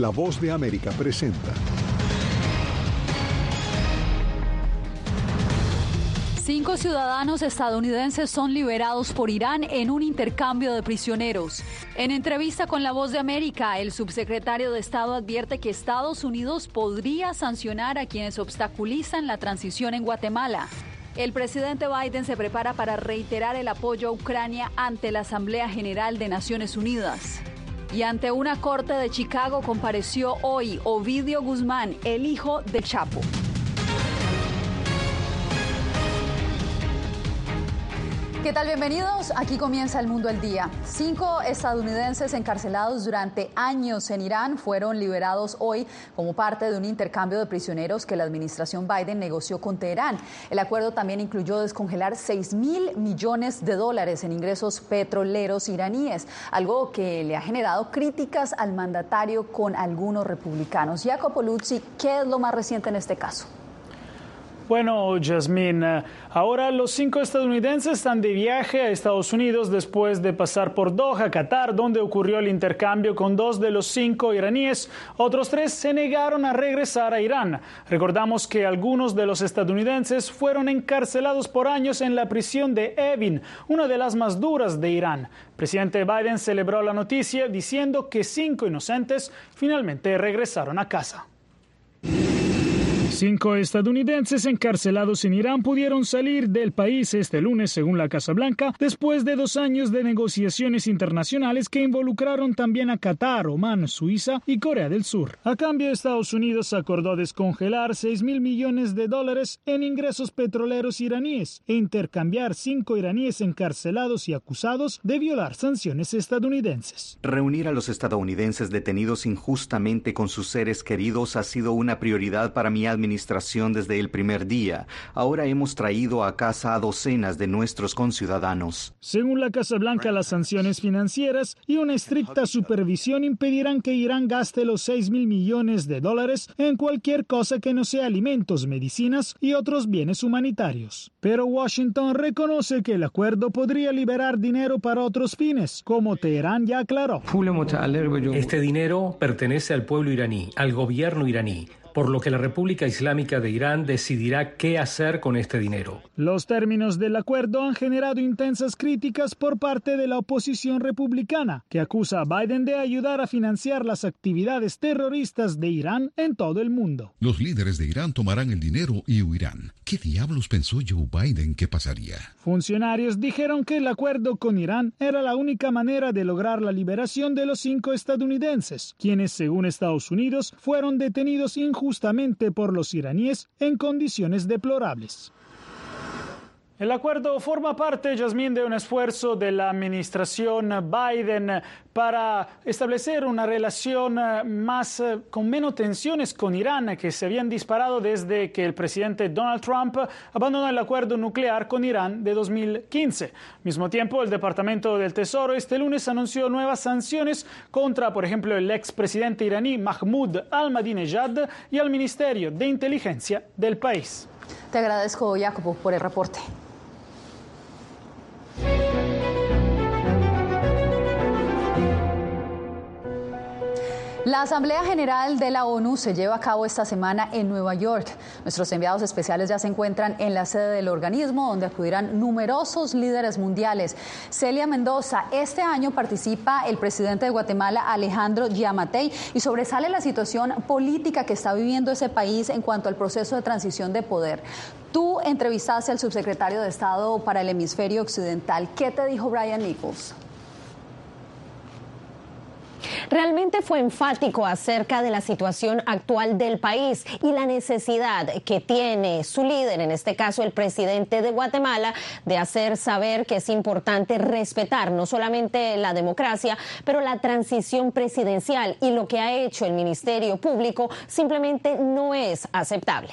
La voz de América presenta. Cinco ciudadanos estadounidenses son liberados por Irán en un intercambio de prisioneros. En entrevista con La Voz de América, el subsecretario de Estado advierte que Estados Unidos podría sancionar a quienes obstaculizan la transición en Guatemala. El presidente Biden se prepara para reiterar el apoyo a Ucrania ante la Asamblea General de Naciones Unidas. Y ante una corte de Chicago compareció hoy Ovidio Guzmán, el hijo de Chapo. ¿Qué tal? Bienvenidos. Aquí comienza el mundo al día. Cinco estadounidenses encarcelados durante años en Irán fueron liberados hoy como parte de un intercambio de prisioneros que la administración Biden negoció con Teherán. El acuerdo también incluyó descongelar 6 mil millones de dólares en ingresos petroleros iraníes, algo que le ha generado críticas al mandatario con algunos republicanos. Jacopo Luzzi, ¿qué es lo más reciente en este caso? Bueno, Jasmine, eh, ahora los cinco estadounidenses están de viaje a Estados Unidos después de pasar por Doha, Qatar, donde ocurrió el intercambio con dos de los cinco iraníes. Otros tres se negaron a regresar a Irán. Recordamos que algunos de los estadounidenses fueron encarcelados por años en la prisión de Evin, una de las más duras de Irán. Presidente Biden celebró la noticia diciendo que cinco inocentes finalmente regresaron a casa. Cinco estadounidenses encarcelados en Irán pudieron salir del país este lunes, según la Casa Blanca, después de dos años de negociaciones internacionales que involucraron también a Qatar, Omán, Suiza y Corea del Sur. A cambio, Estados Unidos acordó descongelar 6 mil millones de dólares en ingresos petroleros iraníes e intercambiar cinco iraníes encarcelados y acusados de violar sanciones estadounidenses. Reunir a los estadounidenses detenidos injustamente con sus seres queridos ha sido una prioridad para mi administración administración desde el primer día. Ahora hemos traído a casa a docenas de nuestros conciudadanos. Según la Casa Blanca, las sanciones financieras y una estricta supervisión impedirán que Irán gaste los 6 mil millones de dólares en cualquier cosa que no sea alimentos, medicinas y otros bienes humanitarios. Pero Washington reconoce que el acuerdo podría liberar dinero para otros fines, como Teherán ya aclaró. Este dinero pertenece al pueblo iraní, al gobierno iraní por lo que la República Islámica de Irán decidirá qué hacer con este dinero. Los términos del acuerdo han generado intensas críticas por parte de la oposición republicana, que acusa a Biden de ayudar a financiar las actividades terroristas de Irán en todo el mundo. Los líderes de Irán tomarán el dinero y huirán. ¿Qué diablos pensó Joe Biden que pasaría? Funcionarios dijeron que el acuerdo con Irán era la única manera de lograr la liberación de los cinco estadounidenses, quienes, según Estados Unidos, fueron detenidos injustamente justamente por los iraníes en condiciones deplorables. El acuerdo forma parte, Jasmine, de un esfuerzo de la administración Biden para establecer una relación eh, más eh, con menos tensiones con Irán que se habían disparado desde que el presidente Donald Trump abandonó el acuerdo nuclear con Irán de 2015. Al mismo tiempo, el Departamento del Tesoro este lunes anunció nuevas sanciones contra, por ejemplo, el expresidente iraní Mahmoud Ahmadinejad y al Ministerio de Inteligencia del país. Te agradezco, Jacopo, por el reporte. Bye. La Asamblea General de la ONU se lleva a cabo esta semana en Nueva York. Nuestros enviados especiales ya se encuentran en la sede del organismo, donde acudirán numerosos líderes mundiales. Celia Mendoza, este año participa el presidente de Guatemala, Alejandro Yamatei, y sobresale la situación política que está viviendo ese país en cuanto al proceso de transición de poder. Tú entrevistaste al subsecretario de Estado para el hemisferio occidental. ¿Qué te dijo Brian Nichols? Realmente fue enfático acerca de la situación actual del país y la necesidad que tiene su líder, en este caso el presidente de Guatemala, de hacer saber que es importante respetar no solamente la democracia, pero la transición presidencial y lo que ha hecho el Ministerio Público simplemente no es aceptable.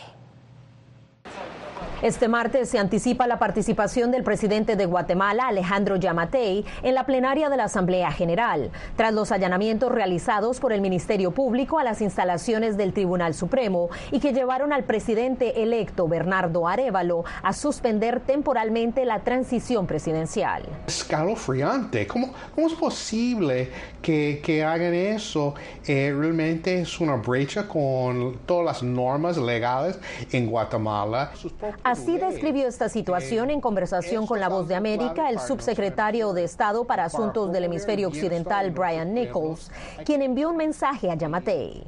Este martes se anticipa la participación del presidente de Guatemala, Alejandro Yamatei, en la plenaria de la Asamblea General, tras los allanamientos realizados por el Ministerio Público a las instalaciones del Tribunal Supremo y que llevaron al presidente electo Bernardo Arevalo a suspender temporalmente la transición presidencial. Escalofriante. ¿Cómo, cómo es posible que, que hagan eso? Eh, realmente es una brecha con todas las normas legales en Guatemala. Así describió esta situación en conversación con La Voz de América el subsecretario de Estado para Asuntos del Hemisferio Occidental, Brian Nichols, quien envió un mensaje a Yamatei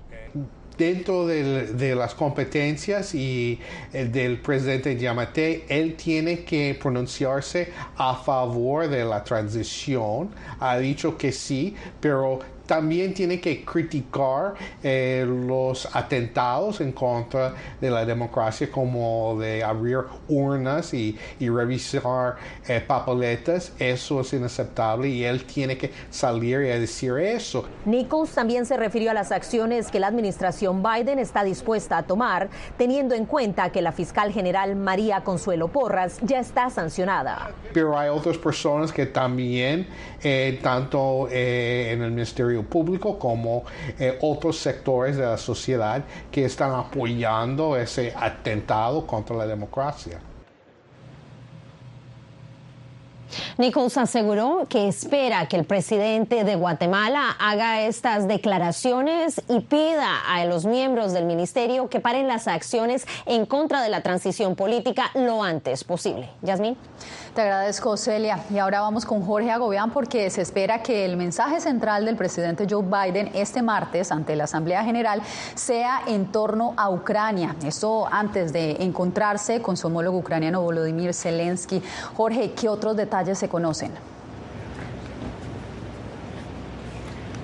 dentro de las competencias y eh, del presidente Yamate, él tiene que pronunciarse a favor de la transición. Ha dicho que sí, pero también tiene que criticar eh, los atentados en contra de la democracia como de abrir urnas y, revisar eh, papeletas. Eso es inaceptable y él tiene que salir y decir eso. Nichols también se refirió a las acciones que la administración Biden está dispuesta a tomar, teniendo en cuenta que la fiscal general María Consuelo Porras ya está sancionada. Pero hay otras personas que también, eh, tanto en el Ministerio público como eh, otros sectores de la sociedad que están apoyando ese atentado contra la democracia. Nichols aseguró que espera que el presidente de Guatemala haga estas declaraciones y pida a los miembros del ministerio que paren las acciones en contra de la transición política lo antes posible. Yasmín. Te agradezco, Celia. Y ahora vamos con Jorge Agobián porque se espera que el mensaje central del presidente Joe Biden este martes ante la Asamblea General sea en torno a Ucrania. Esto antes de encontrarse con su homólogo ucraniano Volodymyr Zelensky. Jorge, ¿qué otros detalles se conocen?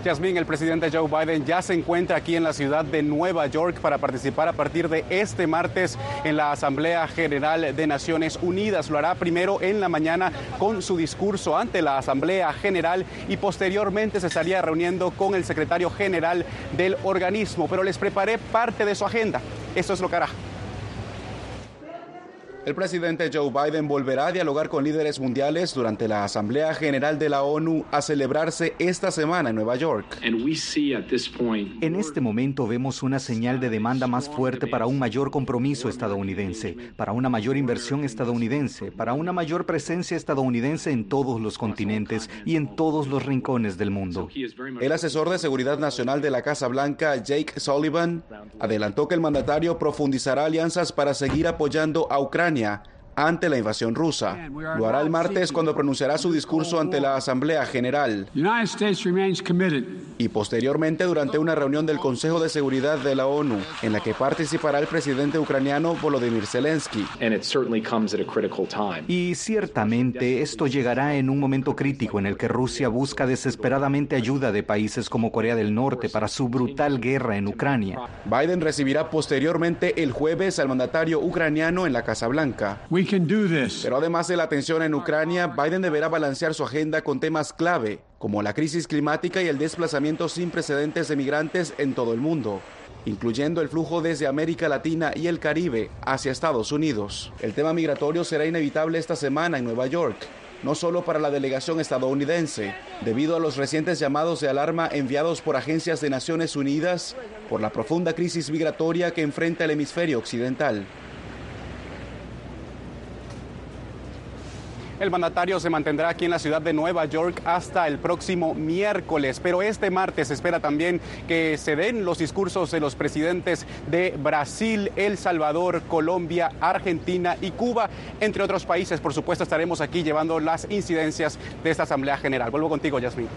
Yasmín, el presidente Joe Biden ya se encuentra aquí en la ciudad de Nueva York para participar a partir de este martes en la Asamblea General de Naciones Unidas. Lo hará primero en la mañana con su discurso ante la Asamblea General y posteriormente se estaría reuniendo con el secretario general del organismo. Pero les preparé parte de su agenda. Esto es lo que hará. El presidente Joe Biden volverá a dialogar con líderes mundiales durante la Asamblea General de la ONU a celebrarse esta semana en Nueva York. En este momento vemos una señal de demanda más fuerte para un mayor compromiso estadounidense, para una mayor inversión estadounidense, para una mayor presencia estadounidense en todos los continentes y en todos los rincones del mundo. El asesor de seguridad nacional de la Casa Blanca, Jake Sullivan, adelantó que el mandatario profundizará alianzas para seguir apoyando a Ucrania Yeah. Ante la invasión rusa. Lo hará el martes cuando pronunciará su discurso ante la Asamblea General. Y posteriormente durante una reunión del Consejo de Seguridad de la ONU, en la que participará el presidente ucraniano Volodymyr Zelensky. Y ciertamente esto llegará en un momento crítico en el que Rusia busca desesperadamente ayuda de países como Corea del Norte para su brutal guerra en Ucrania. Biden recibirá posteriormente el jueves al mandatario ucraniano en la Casa Blanca. Pero además de la tensión en Ucrania, Biden deberá balancear su agenda con temas clave, como la crisis climática y el desplazamiento sin precedentes de migrantes en todo el mundo incluyendo el flujo desde América Latina y el Caribe hacia Estados Unidos. El tema migratorio será inevitable esta semana en Nueva York, no solo para la delegación estadounidense, debido a los recientes llamados de alarma enviados por agencias de Naciones Unidas por la profunda crisis migratoria que enfrenta el hemisferio occidental. El mandatario se mantendrá aquí en la ciudad de Nueva York hasta el próximo miércoles, pero este martes se espera también que se den los discursos de los presidentes de Brasil, El Salvador, Colombia, Argentina y Cuba, entre otros países. Por supuesto, estaremos aquí llevando las incidencias de esta Asamblea General. Vuelvo contigo, Yasmin.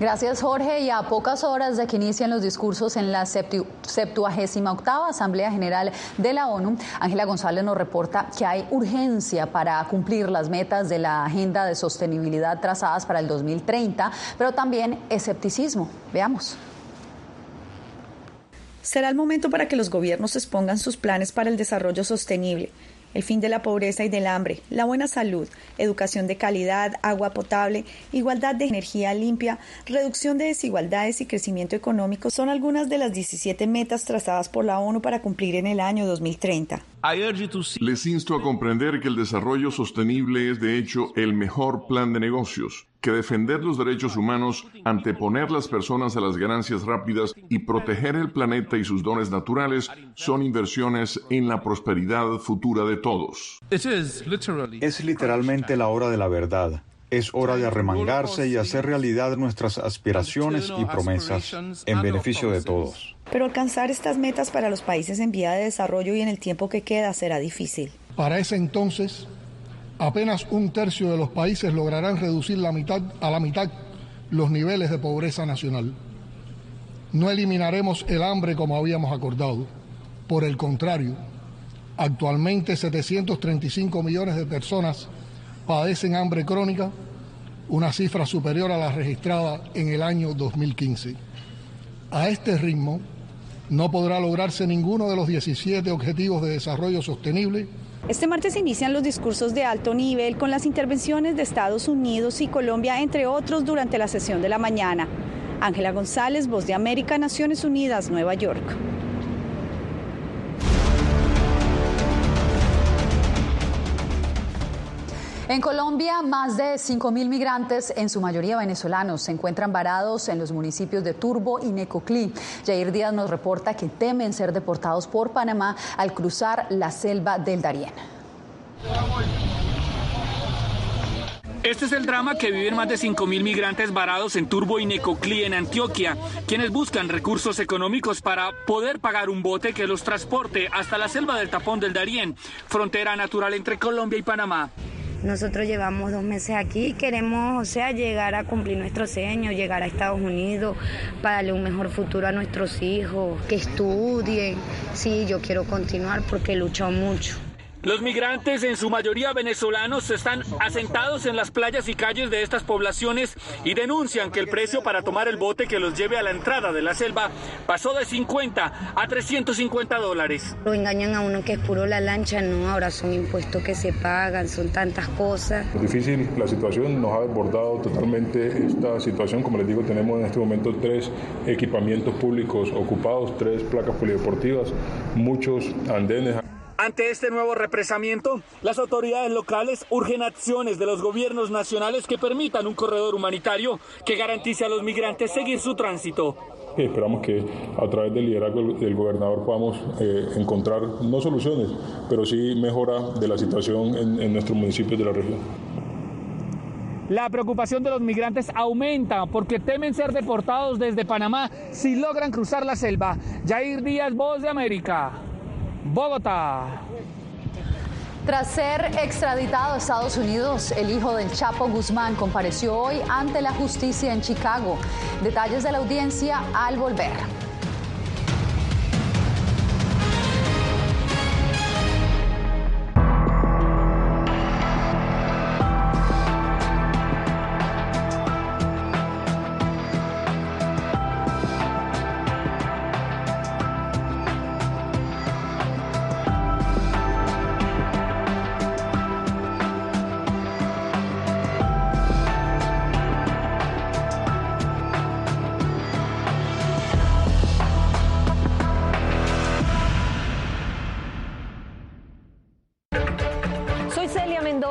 Gracias, Jorge. Y a pocas horas de que inician los discursos en la 78 octava Asamblea General de la ONU, Ángela González nos reporta que hay urgencia para cumplir las metas de la agenda de sostenibilidad trazadas para el 2030, pero también escepticismo. Veamos. Será el momento para que los gobiernos expongan sus planes para el desarrollo sostenible el fin de la pobreza y del hambre, la buena salud, educación de calidad, agua potable, igualdad de energía limpia, reducción de desigualdades y crecimiento económico son algunas de las 17 metas trazadas por la ONU para cumplir en el año 2030. Les insto a comprender que el desarrollo sostenible es de hecho el mejor plan de negocios, que defender los derechos humanos, anteponer las personas a las ganancias rápidas y proteger el planeta y sus dones naturales son inversiones en la prosperidad futura de todos. Es literalmente la hora de la verdad. Es hora de arremangarse y hacer realidad nuestras aspiraciones y promesas en beneficio de todos. Pero alcanzar estas metas para los países en vía de desarrollo y en el tiempo que queda será difícil. Para ese entonces, apenas un tercio de los países lograrán reducir la mitad, a la mitad los niveles de pobreza nacional. No eliminaremos el hambre como habíamos acordado. Por el contrario, actualmente 735 millones de personas padecen hambre crónica, una cifra superior a la registrada en el año 2015. A este ritmo, no podrá lograrse ninguno de los 17 Objetivos de Desarrollo Sostenible. Este martes inician los discursos de alto nivel con las intervenciones de Estados Unidos y Colombia, entre otros, durante la sesión de la mañana. Ángela González, Voz de América, Naciones Unidas, Nueva York. En Colombia, más de 5.000 migrantes, en su mayoría venezolanos, se encuentran varados en los municipios de Turbo y Necoclí. Jair Díaz nos reporta que temen ser deportados por Panamá al cruzar la selva del Darién. Este es el drama que viven más de 5.000 migrantes varados en Turbo y Necoclí, en Antioquia, quienes buscan recursos económicos para poder pagar un bote que los transporte hasta la selva del Tapón del Darién, frontera natural entre Colombia y Panamá. Nosotros llevamos dos meses aquí y queremos, o sea, llegar a cumplir nuestro sueño, llegar a Estados Unidos para darle un mejor futuro a nuestros hijos, que estudien. Sí, yo quiero continuar porque he luchado mucho. Los migrantes, en su mayoría venezolanos, están asentados en las playas y calles de estas poblaciones y denuncian que el precio para tomar el bote que los lleve a la entrada de la selva pasó de 50 a 350 dólares. Lo engañan a uno que es puro la lancha, no, ahora son impuestos que se pagan, son tantas cosas. Es difícil la situación, nos ha desbordado totalmente esta situación. Como les digo, tenemos en este momento tres equipamientos públicos ocupados, tres placas polideportivas, muchos andenes. Ante este nuevo represamiento, las autoridades locales urgen acciones de los gobiernos nacionales que permitan un corredor humanitario que garantice a los migrantes seguir su tránsito. Esperamos que a través del liderazgo del gobernador podamos eh, encontrar no soluciones, pero sí mejora de la situación en, en nuestros municipios de la región. La preocupación de los migrantes aumenta porque temen ser deportados desde Panamá si logran cruzar la selva. Jair Díaz, Voz de América. Bogotá. Tras ser extraditado a Estados Unidos, el hijo del Chapo Guzmán compareció hoy ante la justicia en Chicago. Detalles de la audiencia al volver.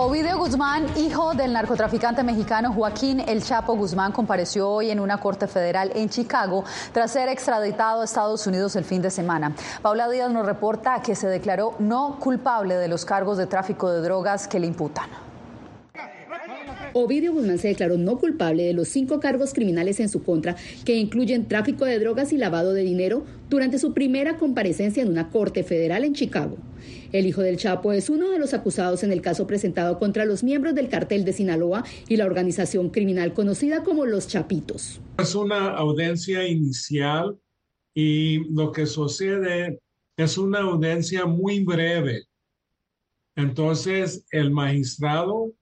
Ovidio Guzmán, hijo del narcotraficante mexicano Joaquín El Chapo Guzmán, compareció hoy en una corte federal en Chicago tras ser extraditado a Estados Unidos el fin de semana. Paula Díaz nos reporta que se declaró no culpable de los cargos de tráfico de drogas que le imputan. Ovidio Guzmán se declaró no culpable de los cinco cargos criminales en su contra, que incluyen tráfico de drogas y lavado de dinero, durante su primera comparecencia en una corte federal en Chicago. El hijo del Chapo es uno de los acusados en el caso presentado contra los miembros del cartel de Sinaloa y la organización criminal conocida como los Chapitos. Es una audiencia inicial y lo que sucede es una audiencia muy breve. Entonces el magistrado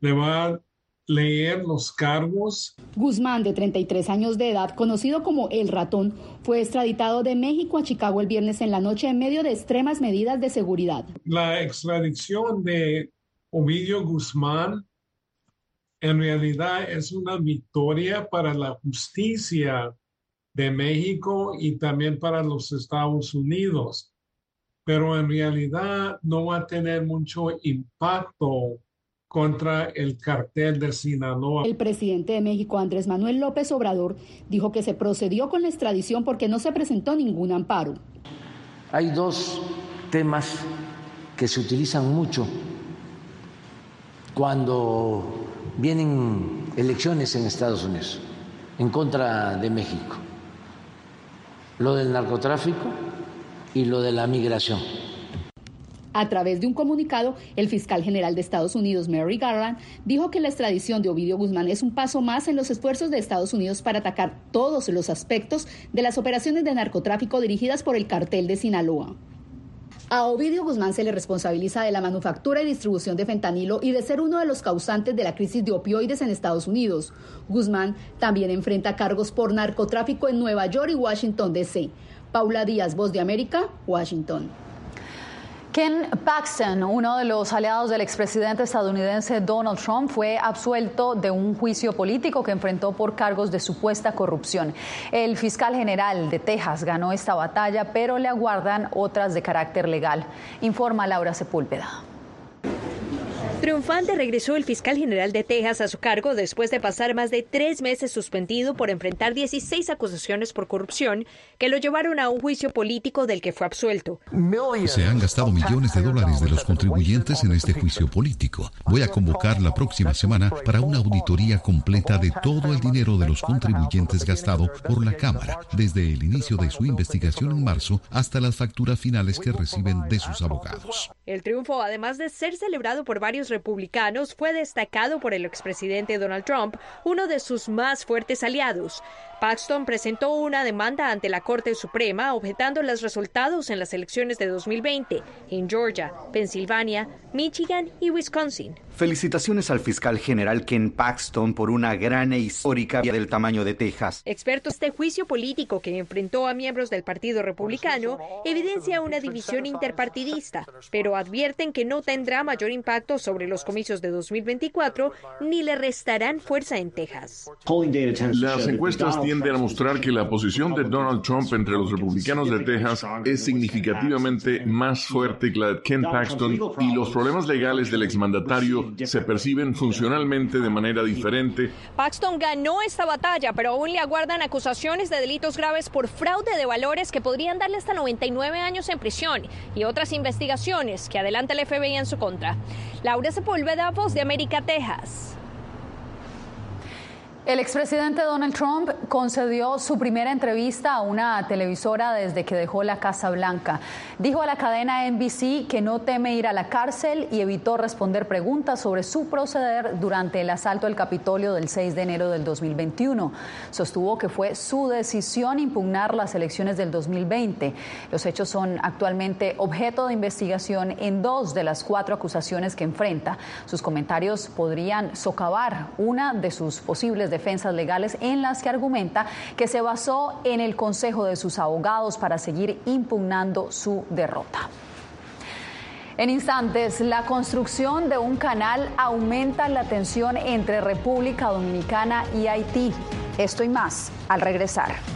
le va leer los cargos. Guzmán, de 33 años de edad, conocido como El Ratón, fue extraditado de México a Chicago el viernes en la noche en medio de extremas medidas de seguridad. La extradición de Ovidio Guzmán en realidad es una victoria para la justicia de México y también para los Estados Unidos, pero en realidad no va a tener mucho impacto contra el cartel de Sinaloa. El presidente de México, Andrés Manuel López Obrador, dijo que se procedió con la extradición porque no se presentó ningún amparo. Hay dos temas que se utilizan mucho cuando vienen elecciones en Estados Unidos en contra de México. Lo del narcotráfico y lo de la migración. A través de un comunicado, el fiscal general de Estados Unidos, Mary Garland, dijo que la extradición de Ovidio Guzmán es un paso más en los esfuerzos de Estados Unidos para atacar todos los aspectos de las operaciones de narcotráfico dirigidas por el cartel de Sinaloa. A Ovidio Guzmán se le responsabiliza de la manufactura y distribución de fentanilo y de ser uno de los causantes de la crisis de opioides en Estados Unidos. Guzmán también enfrenta cargos por narcotráfico en Nueva York y Washington, D.C. Paula Díaz, Voz de América, Washington. Ken Paxton, uno de los aliados del expresidente estadounidense Donald Trump, fue absuelto de un juicio político que enfrentó por cargos de supuesta corrupción. El fiscal general de Texas ganó esta batalla, pero le aguardan otras de carácter legal, informa Laura Sepúlveda. Triunfante regresó el fiscal general de Texas a su cargo después de pasar más de tres meses suspendido por enfrentar 16 acusaciones por corrupción que lo llevaron a un juicio político del que fue absuelto. Se han gastado millones de dólares de los contribuyentes en este juicio político. Voy a convocar la próxima semana para una auditoría completa de todo el dinero de los contribuyentes gastado por la Cámara, desde el inicio de su investigación en marzo hasta las facturas finales que reciben de sus abogados. El triunfo, además de ser celebrado por varios republicanos, fue destacado por el expresidente Donald Trump, uno de sus más fuertes aliados. Paxton presentó una demanda ante la Corte Suprema objetando los resultados en las elecciones de 2020 en Georgia, Pensilvania, Michigan y Wisconsin. Felicitaciones al fiscal general Ken Paxton por una gran e histórica vía del tamaño de Texas. Expertos, este juicio político que enfrentó a miembros del Partido Republicano evidencia una división interpartidista, pero advierten que no tendrá mayor impacto sobre los comicios de 2024 ni le restarán fuerza en Texas. Las encuestas tienden a mostrar que la posición de Donald Trump entre los republicanos de Texas es significativamente más fuerte que la de Ken Paxton y los problemas legales del exmandatario se perciben funcionalmente de manera diferente. Paxton ganó esta batalla, pero aún le aguardan acusaciones de delitos graves por fraude de valores que podrían darle hasta 99 años en prisión y otras investigaciones que adelanta el FBI en su contra. Laura Sepúlveda, Voz de América, Texas. El expresidente Donald Trump concedió su primera entrevista a una televisora desde que dejó la Casa Blanca. Dijo a la cadena NBC que no teme ir a la cárcel y evitó responder preguntas sobre su proceder durante el asalto al Capitolio del 6 de enero del 2021. Sostuvo que fue su decisión impugnar las elecciones del 2020. Los hechos son actualmente objeto de investigación en dos de las cuatro acusaciones que enfrenta. Sus comentarios podrían socavar una de sus posibles defensas legales en las que argumenta que se basó en el consejo de sus abogados para seguir impugnando su derrota. En instantes, la construcción de un canal aumenta la tensión entre República Dominicana y Haití. Esto y más al regresar.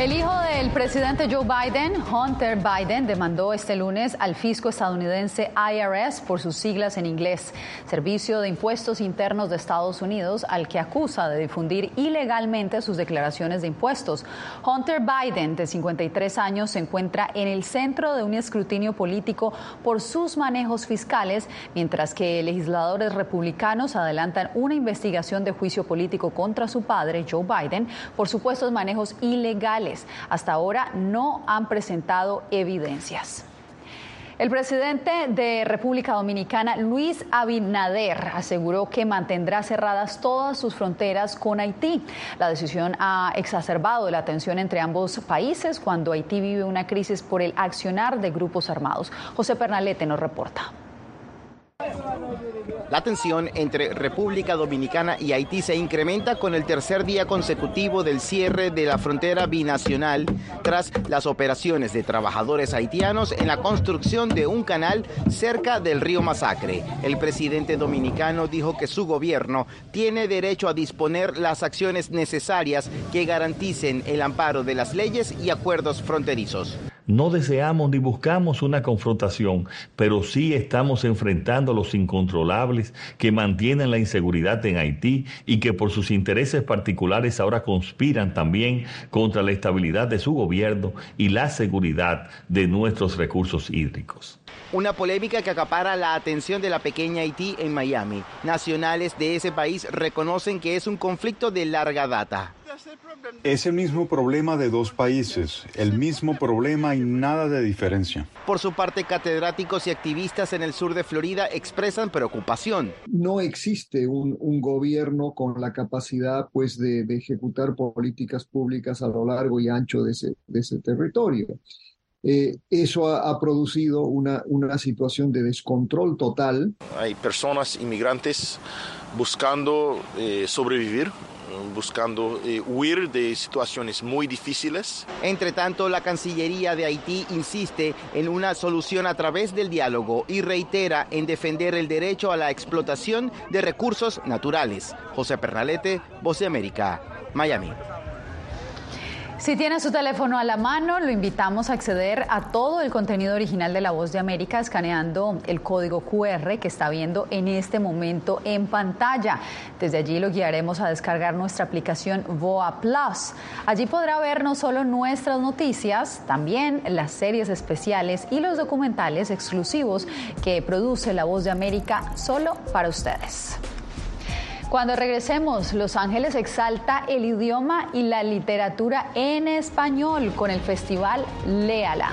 El hijo del presidente Joe Biden, Hunter Biden, demandó este lunes al fisco estadounidense IRS por sus siglas en inglés, Servicio de Impuestos Internos de Estados Unidos, al que acusa de difundir ilegalmente sus declaraciones de impuestos. Hunter Biden, de 53 años, se encuentra en el centro de un escrutinio político por sus manejos fiscales, mientras que legisladores republicanos adelantan una investigación de juicio político contra su padre, Joe Biden, por supuestos manejos ilegales hasta ahora no han presentado evidencias. El presidente de República Dominicana, Luis Abinader, aseguró que mantendrá cerradas todas sus fronteras con Haití. La decisión ha exacerbado la tensión entre ambos países cuando Haití vive una crisis por el accionar de grupos armados. José Pernalete nos reporta. La tensión entre República Dominicana y Haití se incrementa con el tercer día consecutivo del cierre de la frontera binacional tras las operaciones de trabajadores haitianos en la construcción de un canal cerca del río Masacre. El presidente dominicano dijo que su gobierno tiene derecho a disponer las acciones necesarias que garanticen el amparo de las leyes y acuerdos fronterizos. No deseamos ni buscamos una confrontación, pero sí estamos enfrentando a los incontrolables que mantienen la inseguridad en Haití y que por sus intereses particulares ahora conspiran también contra la estabilidad de su gobierno y la seguridad de nuestros recursos hídricos. Una polémica que acapara la atención de la pequeña Haití en Miami. Nacionales de ese país reconocen que es un conflicto de larga data. Es el mismo problema de dos países, el mismo problema y nada de diferencia. Por su parte, catedráticos y activistas en el sur de Florida expresan preocupación. No existe un, gobierno con la capacidad pues, de, ejecutar políticas públicas a lo largo y ancho de ese, territorio. Eh, eso ha, producido una, una situación de descontrol total. Hay personas inmigrantes buscando eh, sobrevivir buscando eh, huir de situaciones muy difíciles. Entre tanto, la Cancillería de Haití insiste en una solución a través del diálogo y reitera en defender el derecho a la explotación de recursos naturales. José Pernalete, Voz de América, Miami. Si tiene su teléfono a la mano, lo invitamos a acceder a todo el contenido original de La Voz de América escaneando el código QR que está viendo en este momento en pantalla. Desde allí lo guiaremos a descargar nuestra aplicación VOA Plus. Allí podrá ver no solo nuestras noticias, también las series especiales y los documentales exclusivos que produce La Voz de América solo para ustedes. Cuando regresemos, Los Ángeles exalta el idioma y la literatura en español con el festival Léala.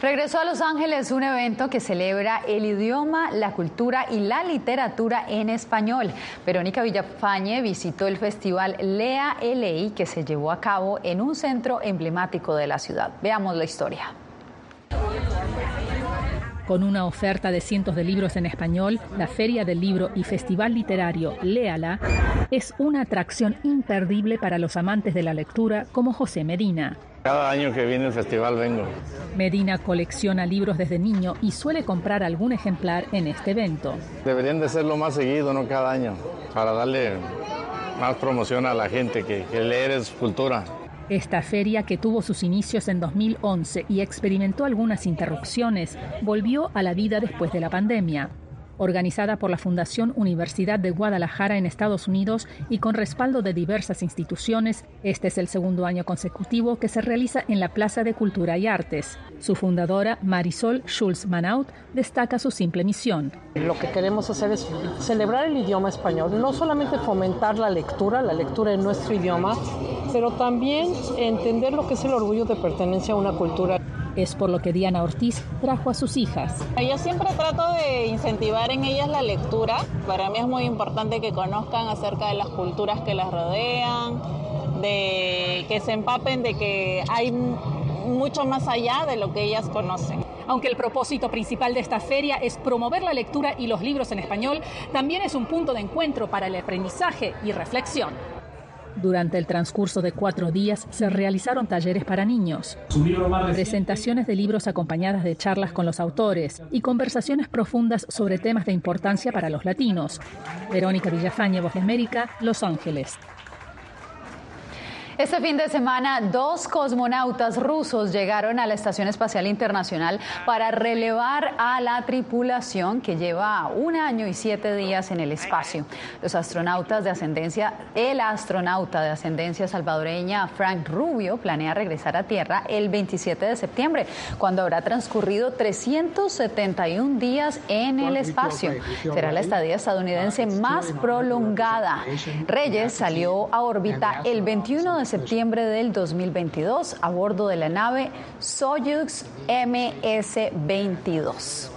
Regresó a Los Ángeles un evento que celebra el idioma, la cultura y la literatura en español. Verónica Villafañe visitó el festival Lea LI que se llevó a cabo en un centro emblemático de la ciudad. Veamos la historia. Con una oferta de cientos de libros en español, la Feria del Libro y Festival Literario Léala es una atracción imperdible para los amantes de la lectura como José Medina. Cada año que viene el festival vengo. Medina colecciona libros desde niño y suele comprar algún ejemplar en este evento. Deberían de serlo más seguido, no cada año, para darle más promoción a la gente, que, que leer es cultura. Esta feria, que tuvo sus inicios en 2011 y experimentó algunas interrupciones, volvió a la vida después de la pandemia. Organizada por la Fundación Universidad de Guadalajara en Estados Unidos y con respaldo de diversas instituciones. Este es el segundo año consecutivo que se realiza en la Plaza de Cultura y Artes. Su fundadora, Marisol Schulz Manaut, destaca su simple misión. Lo que queremos hacer es celebrar el idioma español, no solamente fomentar la lectura, la lectura en nuestro idioma, pero también entender lo que es el orgullo de pertenencia a una cultura. Es por lo que Diana Ortiz trajo a sus hijas. Yo siempre trato de incentivar en ellas la lectura. Para mí es muy importante que conozcan acerca de las culturas que las rodean, de que se empapen de que hay mucho más allá de lo que ellas conocen. Aunque el propósito principal de esta feria es promover la lectura y los libros en español, también es un punto de encuentro para el aprendizaje y reflexión. Durante el transcurso de cuatro días se realizaron talleres para niños, presentaciones de libros acompañadas de charlas con los autores y conversaciones profundas sobre temas de importancia para los latinos. Verónica Villafañe, Voz de América, Los Ángeles. Este fin de semana, dos cosmonautas rusos llegaron a la Estación Espacial Internacional para relevar a la tripulación que lleva un año y siete días en el espacio. Los astronautas de ascendencia, el astronauta de ascendencia salvadoreña Frank Rubio planea regresar a Tierra el 27 de septiembre, cuando habrá transcurrido 371 días en el espacio. Será la estadía estadounidense más prolongada. Reyes salió a órbita el 21 de septiembre del 2022 a bordo de la nave Soyuz MS-22.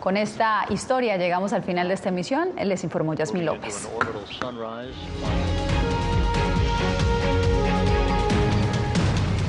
Con esta historia llegamos al final de esta emisión. Les informó Yasmín López.